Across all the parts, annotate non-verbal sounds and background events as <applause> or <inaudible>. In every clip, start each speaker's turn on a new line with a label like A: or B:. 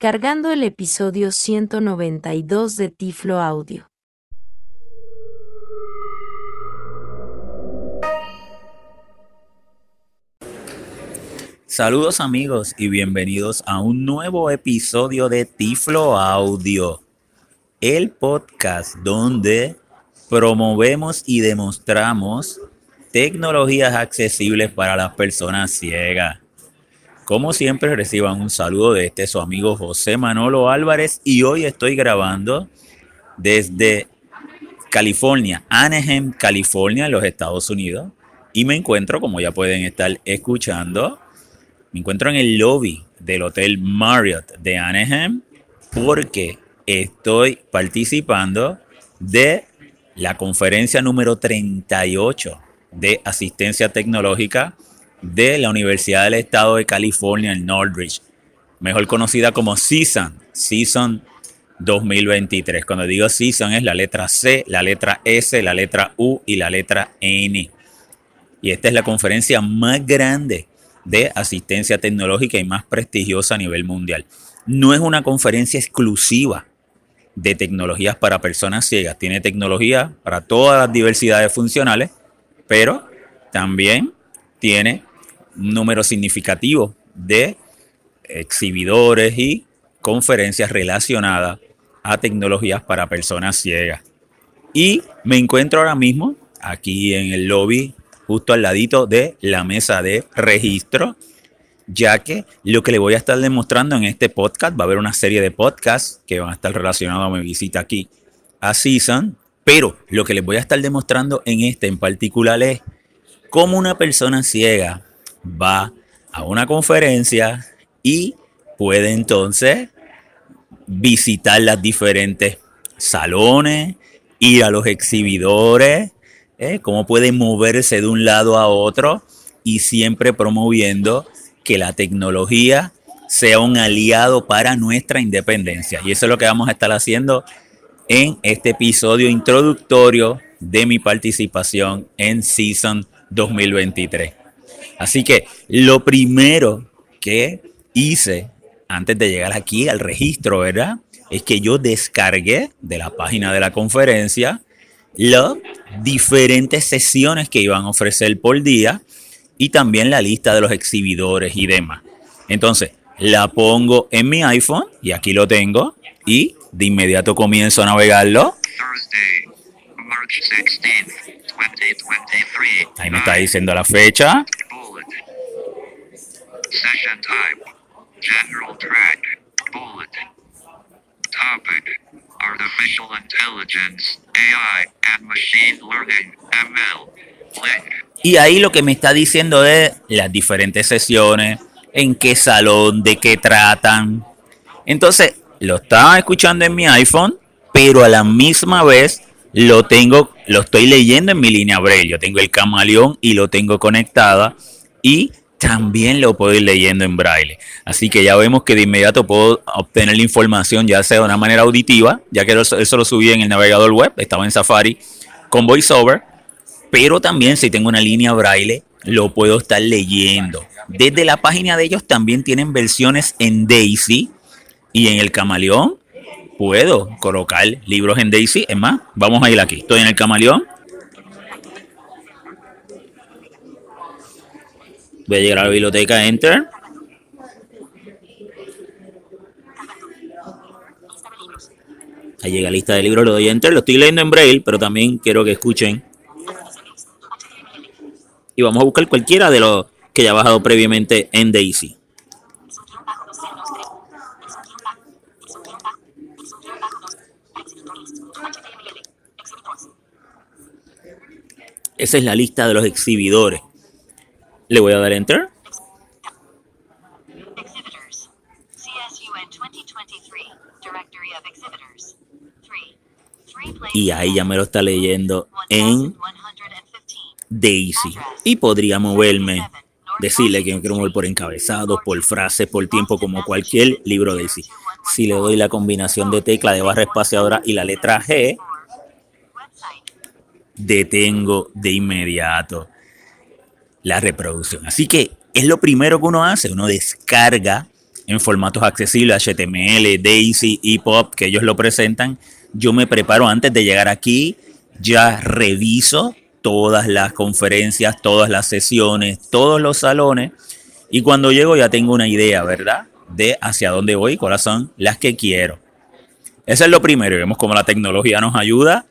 A: cargando el episodio 192 de Tiflo Audio.
B: Saludos amigos y bienvenidos a un nuevo episodio de Tiflo Audio, el podcast donde promovemos y demostramos tecnologías accesibles para las personas ciegas. Como siempre reciban un saludo de este su amigo José Manolo Álvarez y hoy estoy grabando desde California, Anaheim, California, en los Estados Unidos. Y me encuentro, como ya pueden estar escuchando, me encuentro en el lobby del Hotel Marriott de Anaheim porque estoy participando de la conferencia número 38 de asistencia tecnológica de la Universidad del Estado de California en Northridge, mejor conocida como Season, Season 2023. Cuando digo Season es la letra C, la letra S, la letra U y la letra N. Y esta es la conferencia más grande de asistencia tecnológica y más prestigiosa a nivel mundial. No es una conferencia exclusiva de tecnologías para personas ciegas. Tiene tecnología para todas las diversidades funcionales, pero también tiene número significativo de exhibidores y conferencias relacionadas a tecnologías para personas ciegas. Y me encuentro ahora mismo aquí en el lobby, justo al ladito de la mesa de registro, ya que lo que le voy a estar demostrando en este podcast, va a haber una serie de podcasts que van a estar relacionados a mi visita aquí a Season, pero lo que les voy a estar demostrando en este en particular es cómo una persona ciega va a una conferencia y puede entonces visitar las diferentes salones, ir a los exhibidores, ¿eh? cómo puede moverse de un lado a otro y siempre promoviendo que la tecnología sea un aliado para nuestra independencia. Y eso es lo que vamos a estar haciendo en este episodio introductorio de mi participación en Season 2023. Así que lo primero que hice antes de llegar aquí al registro, ¿verdad? Es que yo descargué de la página de la conferencia las diferentes sesiones que iban a ofrecer por día y también la lista de los exhibidores y demás. Entonces, la pongo en mi iPhone y aquí lo tengo y de inmediato comienzo a navegarlo. Ahí me está diciendo la fecha. Session type. General track. Bullet. Topic. Artificial intelligence. AI and machine learning. ML. Link. Y ahí lo que me está diciendo es las diferentes sesiones, en qué salón, de qué tratan. Entonces, lo estaba escuchando en mi iPhone, pero a la misma vez lo tengo, lo estoy leyendo en mi línea Braille. Yo tengo el camaleón y lo tengo conectada y también lo puedo ir leyendo en braille. Así que ya vemos que de inmediato puedo obtener la información ya sea de una manera auditiva, ya que eso lo subí en el navegador web, estaba en Safari con VoiceOver, pero también si tengo una línea braille, lo puedo estar leyendo. Desde la página de ellos también tienen versiones en Daisy y en el Camaleón. Puedo colocar libros en Daisy. Es más, vamos a ir aquí. Estoy en el Camaleón Voy a llegar a la biblioteca, enter. Ahí llega lista de libros, lo doy enter. Lo estoy leyendo en braille, pero también quiero que escuchen. Y vamos a buscar cualquiera de los que ya he bajado previamente en Daisy. Esa es la lista de los exhibidores. Le voy a dar enter. Y ahí ya me lo está leyendo en Daisy. Y podría moverme, decirle que me quiero mover por encabezados, por frases, por tiempo, como cualquier libro Daisy. Si le doy la combinación de tecla de barra espaciadora y la letra G, detengo de inmediato la reproducción. Así que es lo primero que uno hace, uno descarga en formatos accesibles, HTML, Daisy, EPUB, que ellos lo presentan. Yo me preparo antes de llegar aquí, ya reviso todas las conferencias, todas las sesiones, todos los salones y cuando llego ya tengo una idea, ¿verdad? De hacia dónde voy, cuáles son las que quiero. Eso es lo primero. Vemos cómo la tecnología nos ayuda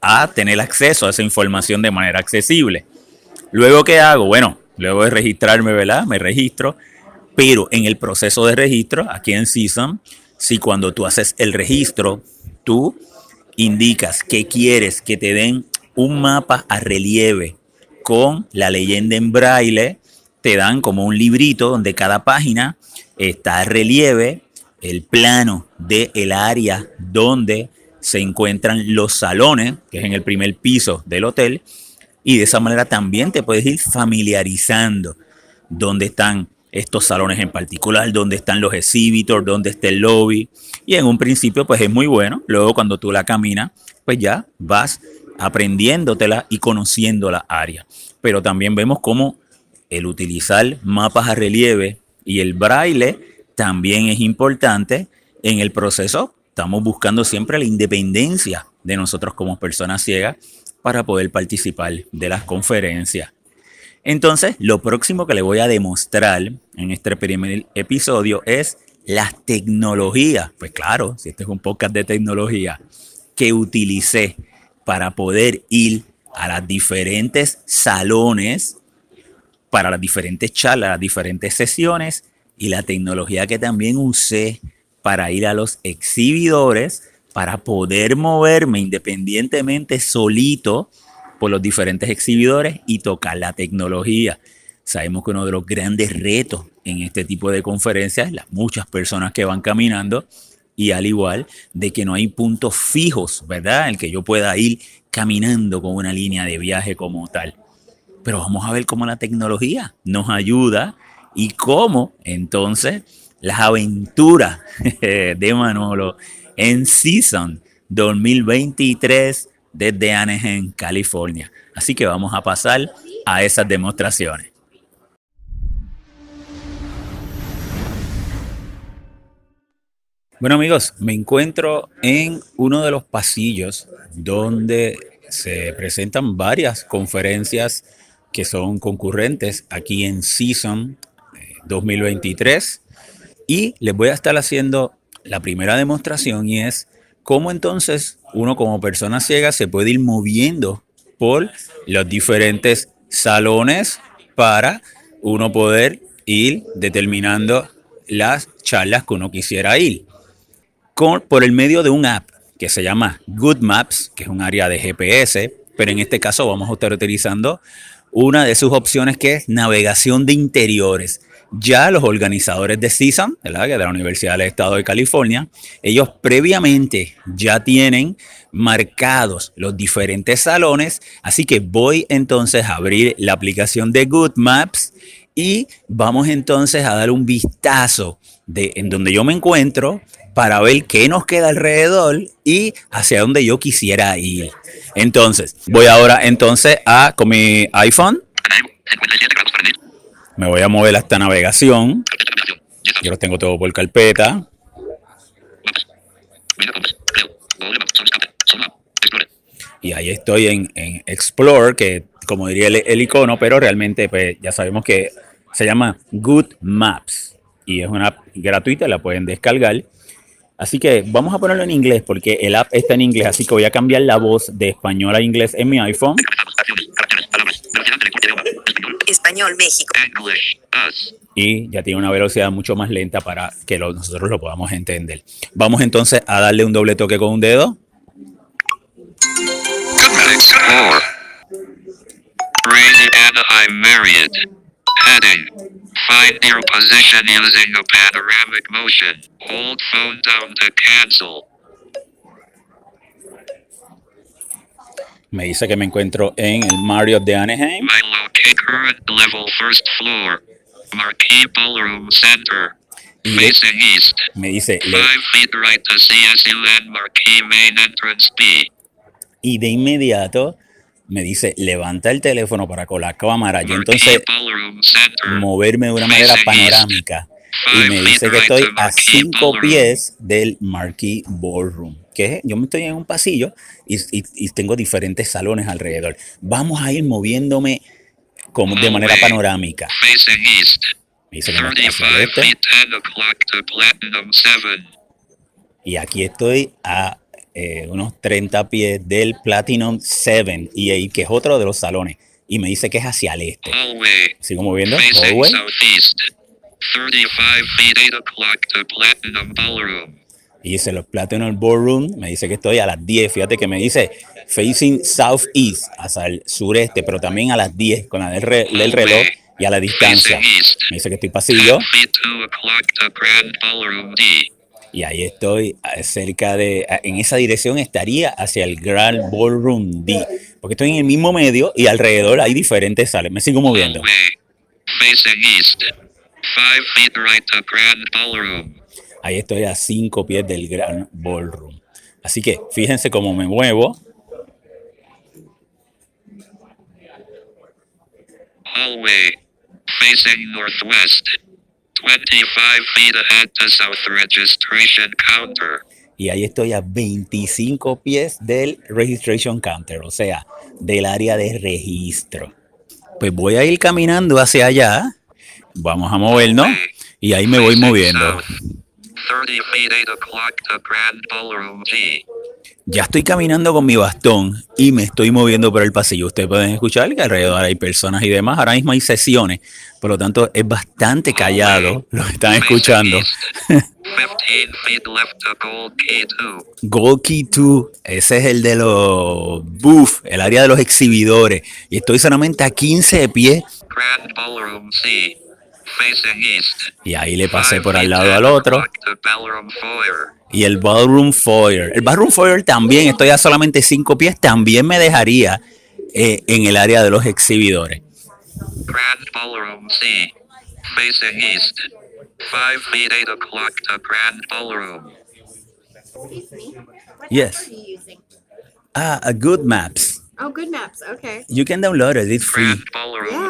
B: a tener acceso a esa información de manera accesible. Luego, ¿qué hago? Bueno, luego de registrarme, ¿verdad? Me registro. Pero en el proceso de registro, aquí en Season, si cuando tú haces el registro, tú indicas que quieres que te den un mapa a relieve con la leyenda en braille, te dan como un librito donde cada página está a relieve el plano del el área donde se encuentran los salones, que es en el primer piso del hotel, y de esa manera también te puedes ir familiarizando dónde están estos salones en particular, dónde están los exhibitors, dónde está el lobby. Y en un principio pues es muy bueno, luego cuando tú la caminas, pues ya vas aprendiéndotela y conociendo la área. Pero también vemos cómo el utilizar mapas a relieve y el braille también es importante en el proceso. Estamos buscando siempre la independencia de nosotros como personas ciegas para poder participar de las conferencias. Entonces, lo próximo que le voy a demostrar en este primer episodio es las tecnologías. Pues claro, si este es un podcast de tecnología que utilicé para poder ir a las diferentes salones, para las diferentes charlas, las diferentes sesiones y la tecnología que también usé para ir a los exhibidores, para poder moverme independientemente solito por los diferentes exhibidores y tocar la tecnología. Sabemos que uno de los grandes retos en este tipo de conferencias las muchas personas que van caminando y al igual de que no hay puntos fijos, ¿verdad? En el que yo pueda ir caminando con una línea de viaje como tal. Pero vamos a ver cómo la tecnología nos ayuda y cómo entonces las aventuras <laughs> de Manolo en Season 2023 desde Anaheim, California. Así que vamos a pasar a esas demostraciones. Bueno amigos, me encuentro en uno de los pasillos donde se presentan varias conferencias que son concurrentes aquí en Season 2023 eh, y les voy a estar haciendo la primera demostración y es cómo entonces uno como persona ciega se puede ir moviendo por los diferentes salones para uno poder ir determinando las charlas que uno quisiera ir por el medio de un app que se llama Good Maps, que es un área de GPS, pero en este caso vamos a estar utilizando una de sus opciones que es navegación de interiores. Ya los organizadores de CISAM, de la Universidad del Estado de California, ellos previamente ya tienen marcados los diferentes salones, así que voy entonces a abrir la aplicación de Good Maps y vamos entonces a dar un vistazo de en donde yo me encuentro para ver qué nos queda alrededor y hacia dónde yo quisiera ir. Entonces, voy ahora entonces a con mi iPhone. Me voy a mover a esta navegación. Yo lo tengo todo por carpeta. Y ahí estoy en, Explore, que como diría el, icono, pero realmente pues, ya sabemos que se llama Good Maps. Y es una app gratuita, la pueden descargar. Así que vamos a ponerlo en inglés porque el app está en inglés, así que voy a cambiar la voz de español a inglés en mi iPhone.
C: Español México.
B: Y ya tiene una velocidad mucho más lenta para que nosotros lo podamos entender. Vamos entonces a darle un doble toque con un dedo. Find your position using the panoramic motion. Hold phone down to cancel. Me dice que me encuentro en el Marriott de Anaheim. My locate current level first floor. Marquee Ballroom Center. Facing east. Me dice. Five feet right to CSU and Marquee Main Entrance B. Y de inmediato me dice, levanta el teléfono para con la cámara y entonces moverme de una manera panorámica y me dice que estoy a cinco pies del Marquee Ballroom. Que yo me estoy en un pasillo y, y- y tengo diferentes salones alrededor. Vamos a ir moviéndome como de manera panorámica. Me dice que me estoy hacia el
D: 35
B: este,
D: feet 10 o'clock to Platinum 7.
B: y aquí estoy a eh, unos 30 pies del Platinum 7 y ahí que es otro de los salones. Y me dice que es hacia el este.
D: Hallway.
B: Sigo moviendo. Hallway.
D: southeast. 35 feet 8 o'clock to Platinum Ballroom.
B: Y dice los Platinum Ballroom, me dice que estoy a las 10. Fíjate que me dice facing southeast, hacia el sureste, pero también a las 10 con la del, re- del reloj y a la distancia. Me dice que estoy pasillo
D: 10 feet 2 o'clock to Grand Ballroom D.
B: y ahí estoy cerca de, en esa dirección estaría hacia el Grand Ballroom D, porque estoy en el mismo medio y alrededor hay diferentes salas. Me sigo moviendo.
D: Facing east. 5 feet right to Grand Ballroom.
B: Ahí estoy a 5 pies del Grand Ballroom. Así que fíjense cómo me muevo.
D: Hallway. Facing northwest. 25 feet ahead to south registration counter.
B: y ahí estoy a 25 pies del registration counter, o sea, del área de registro. Pues voy a ir caminando hacia allá, vamos a movernos y ahí me voy moviendo.
D: South. 30 feet 8 o'clock to Grand Ballroom G.
B: Ya estoy caminando con mi bastón y me estoy moviendo por el pasillo. Ustedes pueden escuchar que alrededor hay personas y demás. Ahora mismo hay sesiones, por lo tanto es bastante callado lo que están escuchando.
D: Facing east. 15 feet left to Gold Key 2.
B: Gold Key 2, ese es el de los booth, el área de los exhibidores. Y estoy solamente a 15 de pie
D: Grand Ballroom C.
B: Y ahí le pasé por al lado
D: 10
B: al otro. Y el Ballroom Foyer. El Ballroom Foyer también, estoy a solamente 5 pies, también me dejaría eh, en el área de los exhibidores.
D: Grand Ballroom C. Facing east. 5 feet 8 o'clock to Grand Ballroom.
E: Excuse me. What
B: Yes. Ah, a Good Maps.
E: Oh, Good Maps. Okay.
B: You can download it, it's free.
D: Grand Ballroom.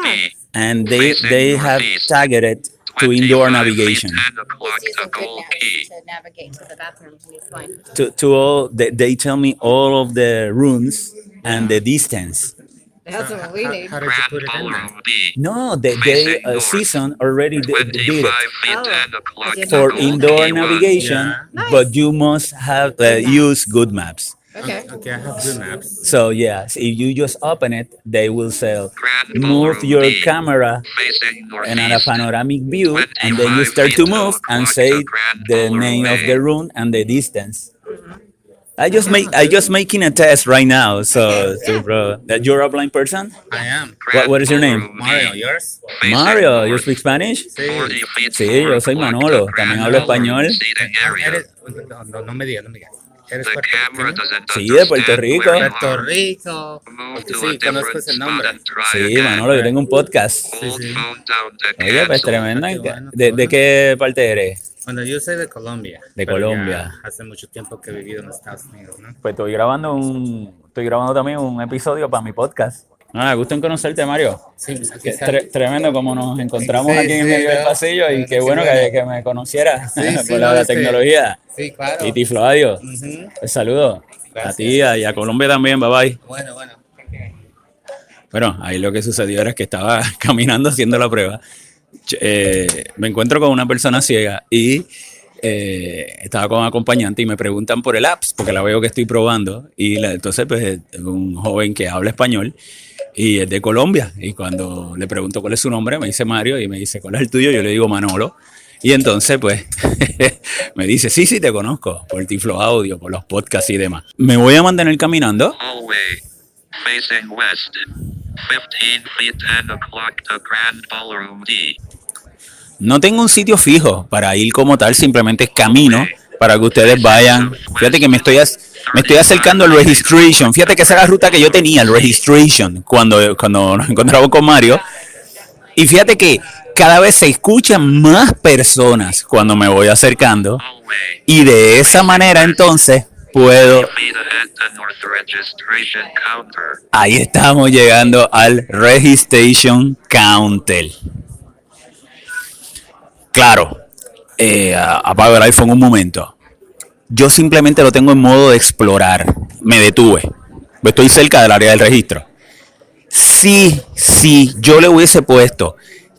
E: Yes.
B: And they,
D: Facing
B: they have
D: northeast.
B: tagged it to indoor navigation.
D: feet 10 o'clock
E: Just
D: to
E: using Good
D: Gold
E: to navigate to the bathroom. It's fine.
B: To, to all, they, they tell me all of the rooms and the distance.
E: That's what we need.
F: How did you put it in there?
B: No, they, they uh, season already d- did it
E: Oh.
D: 10 o'clock
E: Is it
D: to
B: for indoor navigation,
F: Yeah.
E: Nice.
B: but you must have uh, use good maps.
E: Okay.
F: Okay, I have good maps.
B: So yeah, if you just open it, they will say move your camera and at a panoramic view, and then you start to move and say the name of the room and the distance. I just make I just making a test right now. So, so bro, that you're a blind person.
F: I am.
B: What- what is your name?
F: Mario, yours?
B: Mario, you speak Spanish?
F: Sí.
D: 40 feet
B: Sí, yo soy Manolo,
D: to
B: también
D: Grand
B: hablo español.
D: seating area.
F: eres- no, no, no me digas, no me digas. ¿Eres puertorriqueño?
D: doesn't
B: Sí, de Puerto Rico.
F: Puerto. Rico. Sí, conozco ese nombre.
B: Sí. Manolo, yo tengo un podcast.
F: Sí, sí.
B: Oye, pues tremenda.
F: Qué qué
B: ¿De, de qué parte eres?
F: Bueno, yo soy de Colombia.
B: De Colombia.
F: Hace mucho tiempo que he vivido en Estados Unidos, ¿no?
B: Pues estoy grabando un, estoy grabando también un episodio para mi podcast. Ah, gusto en conocerte, Mario.
F: Sí,
B: tre- tremendo como nos encontramos
F: Sí,
B: aquí en
F: sí,
B: medio del pasillo y qué bueno que, que me conocieras <laughs> por la, la
F: este-
B: tecnología.
F: Sí, claro.
B: Y Tiflo Audio.
F: Ujú.
B: Pues saludos a
F: Gracias.
B: ti a- y a Colombia también, bye bye.
F: Bueno, bueno.
B: Bueno, ahí lo que sucedió era que estaba <laughs> caminando haciendo la prueba. Eh, me encuentro con una persona ciega y eh, estaba con acompañante y me preguntan por el apps, porque la veo que estoy probando. Y la- entonces, pues, es un joven que habla español y es de Colombia. Y cuando le pregunto cuál es su nombre, me dice Mario y me dice, ¿cuál es el tuyo? Yo le digo Manolo. Y entonces, pues, <laughs> me dice, sí, sí, te conozco, por Tiflo Audio, por los podcasts y demás. Me voy a mantener caminando
D: Hallway. Facing west. 15 feet 10 o'clock to Grand Ballroom D.
B: No tengo un sitio fijo para ir como tal, simplemente camino para que ustedes vayan. Fíjate que me estoy, me estoy acercando al registration. Fíjate que esa es la ruta que yo tenía, el registration, cuando, cuando <laughs> nos encontramos con Mario. Y fíjate que cada vez se escuchan más personas cuando me voy acercando. Y de esa manera entonces puedo... Ahí estamos llegando al registration counter. Claro, eh, el iPhone un momento. Yo simplemente lo tengo en modo de explorar. Me detuve. Estoy cerca del área del registro. Si, si yo le hubiese puesto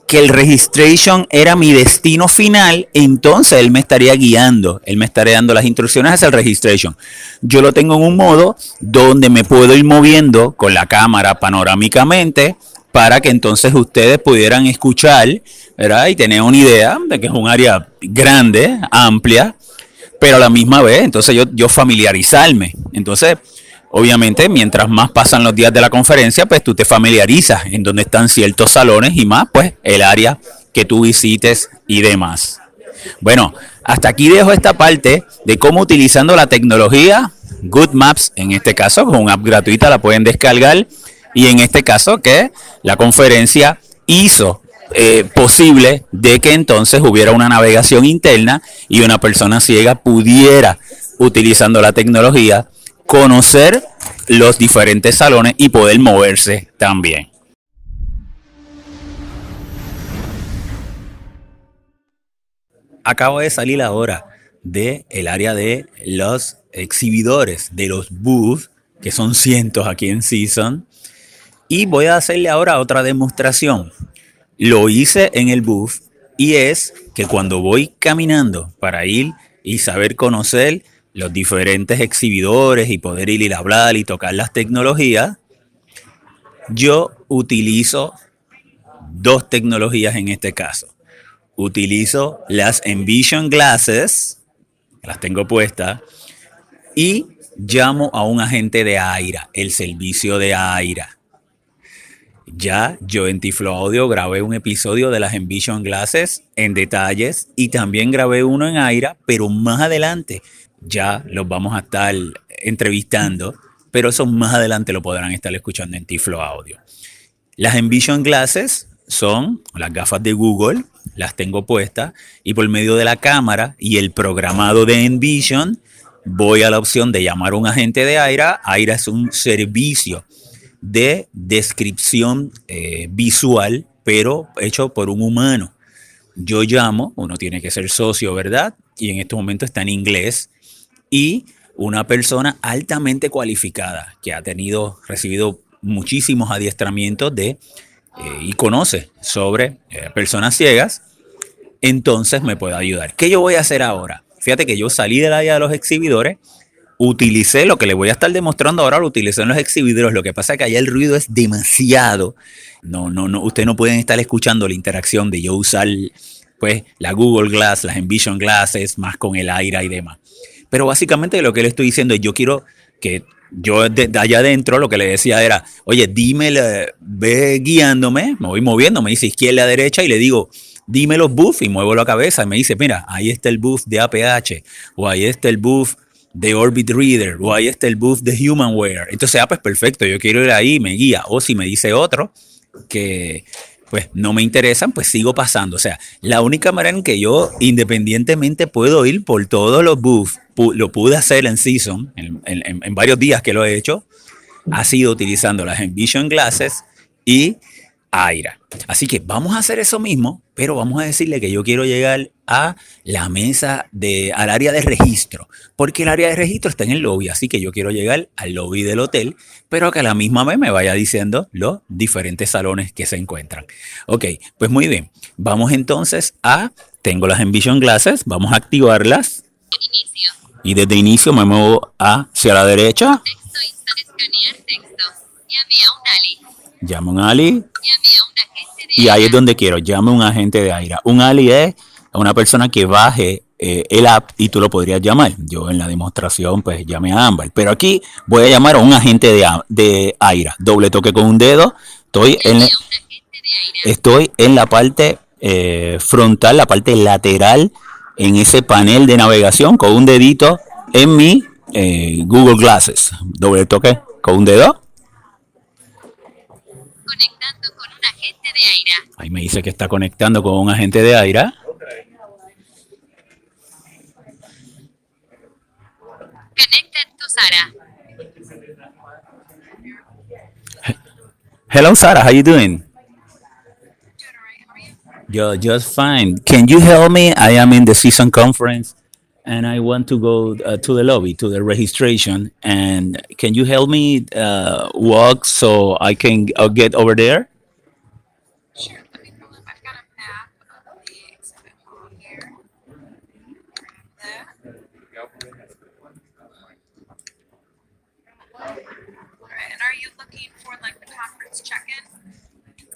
B: que el registration era mi destino final, entonces él me estaría guiando, él me estaría dando las instrucciones hacia el registration. Yo lo tengo en un modo donde me puedo ir moviendo con la cámara panorámicamente para que entonces ustedes pudieran escuchar. Y tener una idea de que es un área grande, amplia, pero a la misma vez, entonces yo, yo familiarizarme. Entonces, obviamente, mientras más pasan los días de la conferencia, pues tú te familiarizas en dónde están ciertos salones y más, pues, el área que tú visites y demás. Bueno, hasta aquí dejo esta parte de cómo utilizando la tecnología Good Maps, en este caso, con una app gratuita la pueden descargar y en este caso que la conferencia hizo eh, posible de que entonces hubiera una navegación interna y una persona ciega pudiera, utilizando la tecnología, conocer los diferentes salones y poder moverse también. Acabo de salir ahora de el área de los exhibidores, de los booths, que son cientos aquí en Season. Y voy a hacerle ahora otra demostración. Lo hice en el booth y es que cuando voy caminando para ir y saber conocer los diferentes exhibidores y poder ir y hablar y tocar las tecnologías, yo utilizo dos tecnologías en este caso. Utilizo las Envision Glasses, las tengo puestas, y llamo a un agente de AIRA, el servicio de AIRA. Ya yo en Tiflo Audio grabé un episodio de las Envision Glasses en detalles y también grabé uno en Aira, pero más adelante ya los vamos a estar entrevistando, pero eso más adelante lo podrán estar escuchando en Tiflo Audio. Las Envision Glasses son las gafas de Google, las tengo puestas y por medio de la cámara y el programado de Envision voy a la opción de llamar a un agente de Aira. Aira es un servicio de descripción eh, visual, pero hecho por un humano. Yo llamo, uno tiene que ser socio, ¿verdad? Y en este momento está en inglés. Y una persona altamente cualificada que ha tenido, recibido muchísimos adiestramientos de, eh, y conoce sobre eh, personas ciegas, entonces me puede ayudar. ¿Qué yo voy a hacer ahora? Fíjate que yo salí del área de los exhibidores, utilicé lo que le voy a estar demostrando ahora, lo utilicé en los exhibidores. Lo que pasa es que allá el ruido es demasiado. No, no, no, ustedes no pueden estar escuchando la interacción de yo usar pues la Google Glass, las Envision Glasses, más con el aire y demás. Pero básicamente lo que le estoy diciendo es yo quiero que yo allá adentro lo que le decía era, oye, dime, ve guiándome, me voy moviendo, me dice izquierda, derecha y le digo, dime los buffs y muevo la cabeza y me dice, mira, ahí está el buff de APH o ahí está el buff de Orbit Reader o ahí está el buff de Humanware. Entonces, ah, pues perfecto, yo quiero ir ahí, me guía. O si me dice otro que pues no me interesan, pues sigo pasando. O sea, la única manera en que yo independientemente puedo ir por todos los pu- lo pude hacer en Season, en, en- en varios días que lo he hecho, ha sido utilizando las Envision Glasses y Aira. Así que vamos a hacer eso mismo, pero vamos a decirle que yo quiero llegar a la mesa de, al área de registro, porque el área de registro está en el lobby, así que yo quiero llegar al lobby del hotel, pero que a la misma vez me vaya diciendo los diferentes salones que se encuentran. Ok, pues muy bien, vamos entonces a, tengo las Envision Glasses, vamos a activarlas y desde inicio me muevo hacia la derecha,
G: Texto escanear texto. Llame a un Ali.
B: Llamo a un Ali, Y ahí es donde quiero, llame a un agente de AIRA. Un Ali es una persona que baje eh, el app y tú lo podrías llamar. Yo en la demostración pues llamé a Ámbar. Pero aquí voy a llamar a un agente de, de AIRA. Doble toque con un dedo. Estoy en,
G: Llame a un agente de AIRA.
B: estoy en la parte eh, frontal, la parte lateral, en ese panel de navegación con un dedito en mi eh, Google Glasses. Doble toque con un dedo.
G: Un agente de AIRA.
B: Ahí me dice que está conectando con un agente de AIRA.
G: Conecta tu Sara.
B: Hello, Sarah. How are you doing? Yo, just fine. Can you help me? I am in the season conference and I want to go uh, to the lobby, to the registration. And can you help me uh, walk so I can uh, get over there?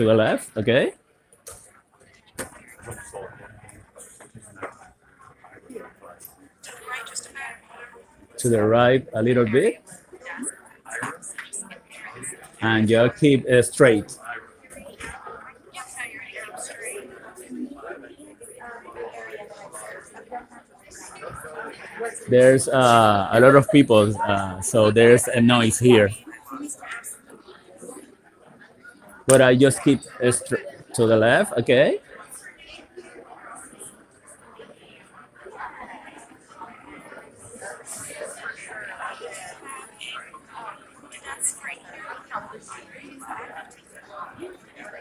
G: to the left.
B: okay?
G: To the right a
B: little bit. And just keep uh,
G: heading up straight.
B: There's uh, a lot of people, uh, so there's a noise here. But I just keep to the left, okay?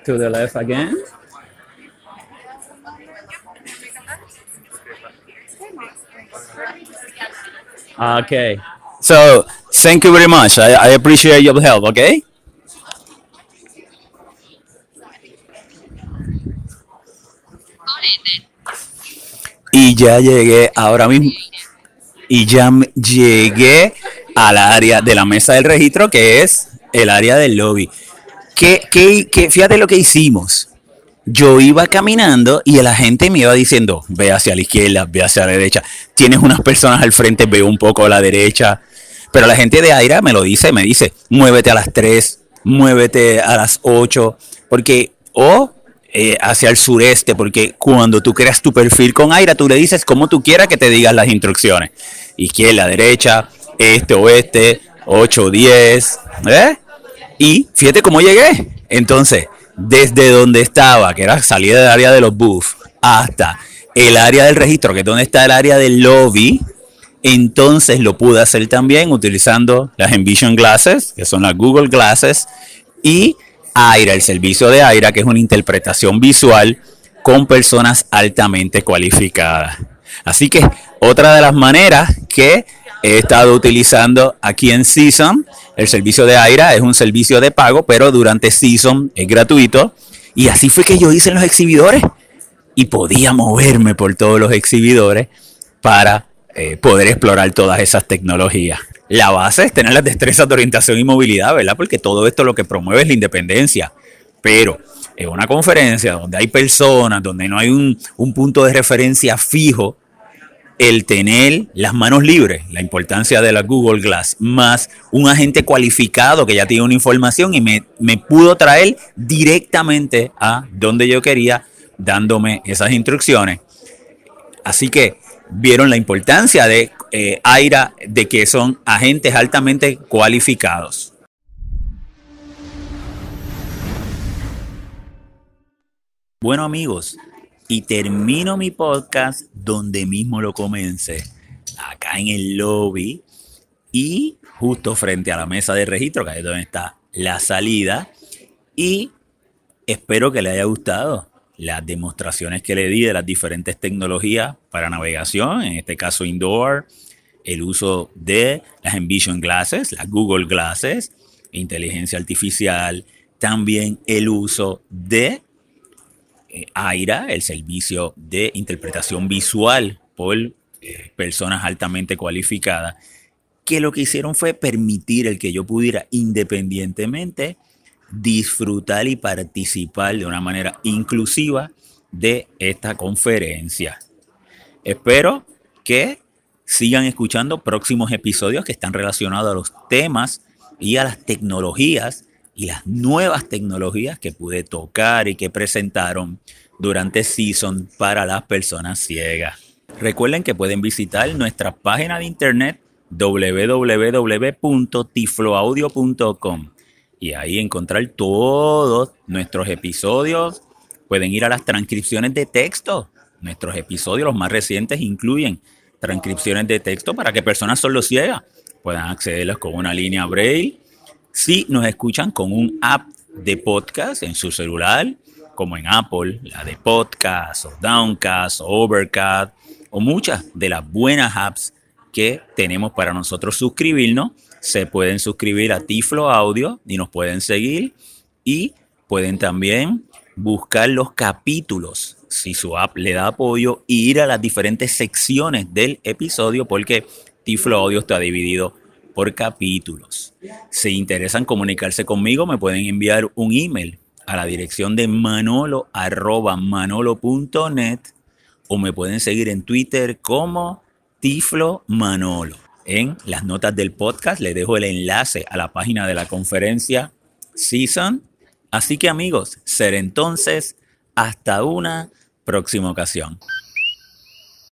B: To the left again. Okay. So thank you very much. I, I appreciate your help, okay? Y ya llegué ahora mismo. Y ya llegué al área de la mesa del registro, que es el área del lobby. Que, que, que fíjate lo que hicimos. Yo iba caminando y la gente me iba diciendo, ve hacia la izquierda, ve hacia la derecha. Tienes unas personas al frente, ve un poco a la derecha. Pero la gente de Aira me lo dice, me dice, muévete a las 3, muévete a las 8, porque, o eh, hacia el sureste, porque cuando tú creas tu perfil con Aira, tú le dices como tú quieras que te digan las instrucciones. Izquierda, derecha, este, oeste, 8, 10, ¿eh? Y fíjate cómo llegué. Entonces, desde donde estaba, que era salida del área de los buffs, hasta el área del registro, que es donde está el área del lobby, entonces lo pude hacer también utilizando las Envision Glasses, que son las Google Glasses, y Aira, el servicio de Aira, que es una interpretación visual con personas altamente cualificadas. Así que otra de las maneras que he estado utilizando aquí en Season, el servicio de Aira es un servicio de pago, pero durante Season es gratuito. Y así fue que yo hice en los exhibidores y podía moverme por todos los exhibidores para eh, poder explorar todas esas tecnologías. La base es tener las destrezas de orientación y movilidad, ¿verdad? Porque todo esto lo que promueve es la independencia. Pero en una conferencia donde hay personas, donde no hay un, un punto de referencia fijo, el tener las manos libres, la importancia de la Google Glass, más un agente cualificado que ya tiene una información y me pudo traer directamente a donde yo quería, dándome esas instrucciones. Así que vieron la importancia de eh, AIRA, de que son agentes altamente cualificados. Bueno amigos, y termino mi podcast donde mismo lo comencé, acá en el lobby y justo frente a la mesa de registro, que es donde está la salida. Y espero que le haya gustado las demostraciones que le di de las diferentes tecnologías para navegación, en este caso indoor, el uso de las Envision Glasses, las Google Glasses, inteligencia artificial, también el uso de eh, AIRA, el servicio de interpretación visual por eh, personas altamente cualificadas, que lo que hicieron fue permitir el que yo pudiera independientemente disfrutar y participar de una manera inclusiva de esta conferencia. Espero que sigan escuchando próximos episodios que están relacionados a los temas y a las tecnologías y las nuevas tecnologías que pude tocar y que presentaron durante Season para las personas ciegas. Recuerden que pueden visitar nuestra página de internet www.tifloaudio.com y ahí encontrar todos nuestros episodios. Pueden ir a las transcripciones de texto. Nuestros episodios, los más recientes, incluyen transcripciones de texto para que personas ciegas puedan accederlas con una línea braille. Si nos escuchan con un app de podcast en su celular, como en Apple, la de podcast o Downcast o Overcast o muchas de las buenas apps que tenemos para nosotros suscribirnos, se pueden suscribir a Tiflo Audio y nos pueden seguir y pueden también buscar los capítulos si su app le da apoyo y ir a las diferentes secciones del episodio porque Tiflo Audio está dividido por capítulos. Si interesan comunicarse conmigo, me pueden enviar un email a la dirección de manolo arroba manolo.net o me pueden seguir en Twitter como Tiflo Manolo. En las notas del podcast les dejo el enlace a la página de la conferencia Season. Así que amigos, ser entonces hasta una próxima ocasión.